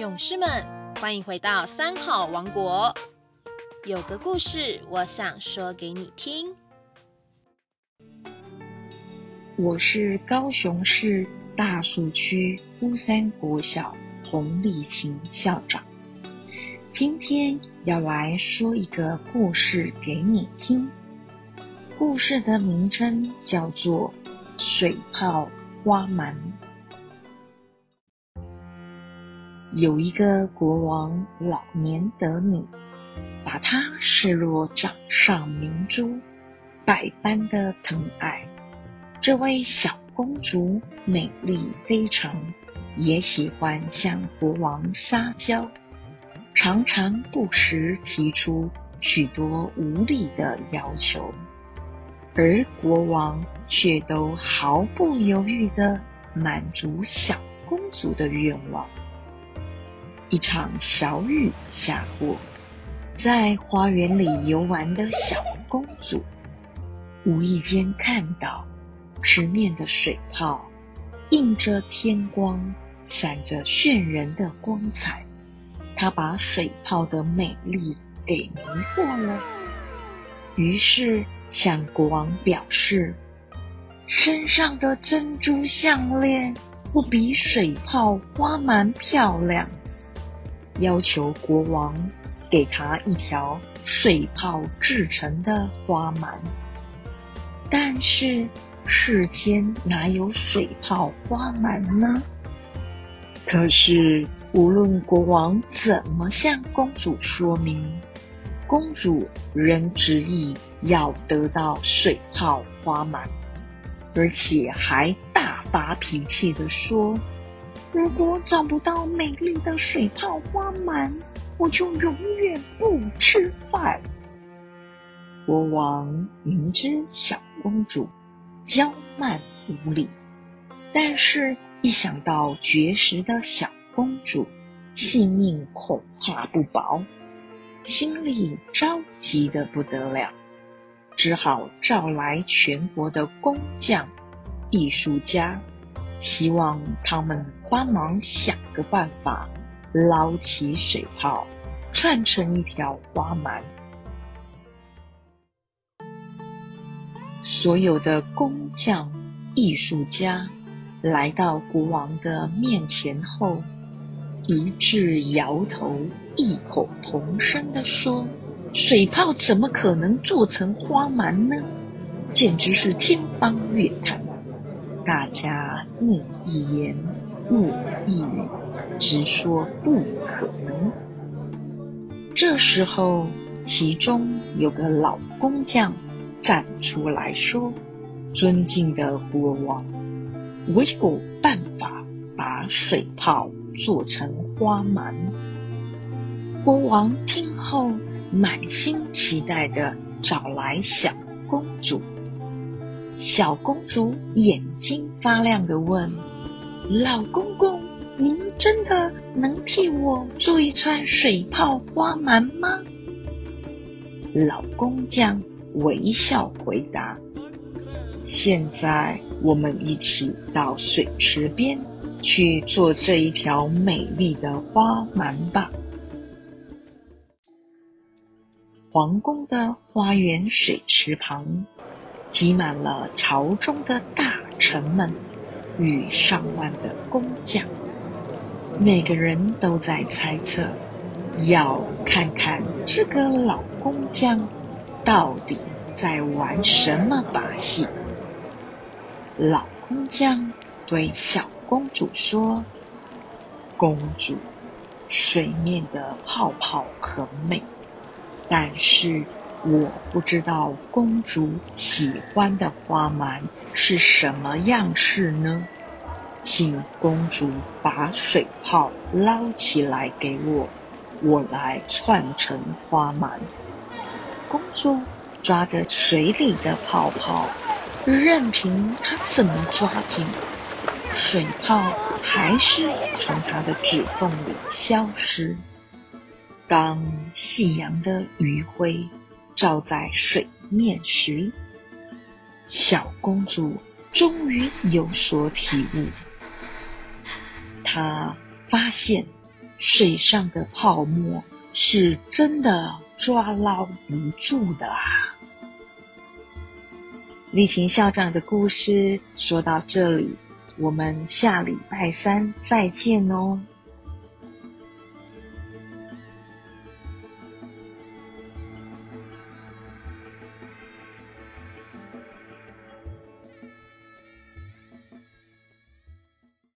勇士们，欢迎回到三好王国。有个故事，我想说给你听。我是高雄市大树区乌山国小洪立琴校长，今天要来说一个故事给你听。故事的名称叫做《水泡花蛮》。有一个国王，老年得女。把她视若掌上明珠，百般的疼爱。这位小公主美丽非常，也喜欢向国王撒娇，常常不时提出许多无理的要求，而国王却都毫不犹豫的满足小公主的愿望。一场小雨下过。在花园里游玩的小公主，无意间看到池面的水泡映着天光，闪着炫人的光彩。她把水泡的美丽给迷惑了，于是向国王表示：身上的珍珠项链不比水泡花蛮漂亮，要求国王。给他一条水泡制成的花蛮，但是世间哪有水泡花蛮呢？可是无论国王怎么向公主说明，公主仍执意要得到水泡花蛮，而且还大发脾气的说：“如果找不到美丽的水泡花满。”我就永远不吃饭。国王明知小公主娇慢无礼，但是一想到绝食的小公主性命恐怕不保，心里着急的不得了，只好召来全国的工匠、艺术家，希望他们帮忙想个办法。捞起水泡，串成一条花蛮。所有的工匠、艺术家来到国王的面前后，一致摇头，异口同声的说：“水泡怎么可能做成花蛮呢？简直是天方夜谭！”大家你一言，我一语。直说不可能。这时候，其中有个老工匠站出来说：“尊敬的国王，我有办法把水泡做成花蛮。”国王听后满心期待的找来小公主。小公主眼睛发亮的问：“老公公。”您真的能替我做一串水泡花蛮吗？老工匠微笑回答：“现在我们一起到水池边去做这一条美丽的花蛮吧。”皇宫的花园水池旁，挤满了朝中的大臣们与上万的工匠。每个人都在猜测，要看看这个老工匠到底在玩什么把戏。老工匠对小公主说：“公主，水面的泡泡很美，但是我不知道公主喜欢的花蛮是什么样式呢？”请公主把水泡捞起来给我，我来串成花蛮。公主抓着水里的泡泡，任凭她怎么抓紧，水泡还是从她的指缝里消失。当夕阳的余晖照在水面时，小公主终于有所体悟。她发现水上的泡沫是真的抓捞不住的啊！丽琴校长的故事说到这里，我们下礼拜三再见哦。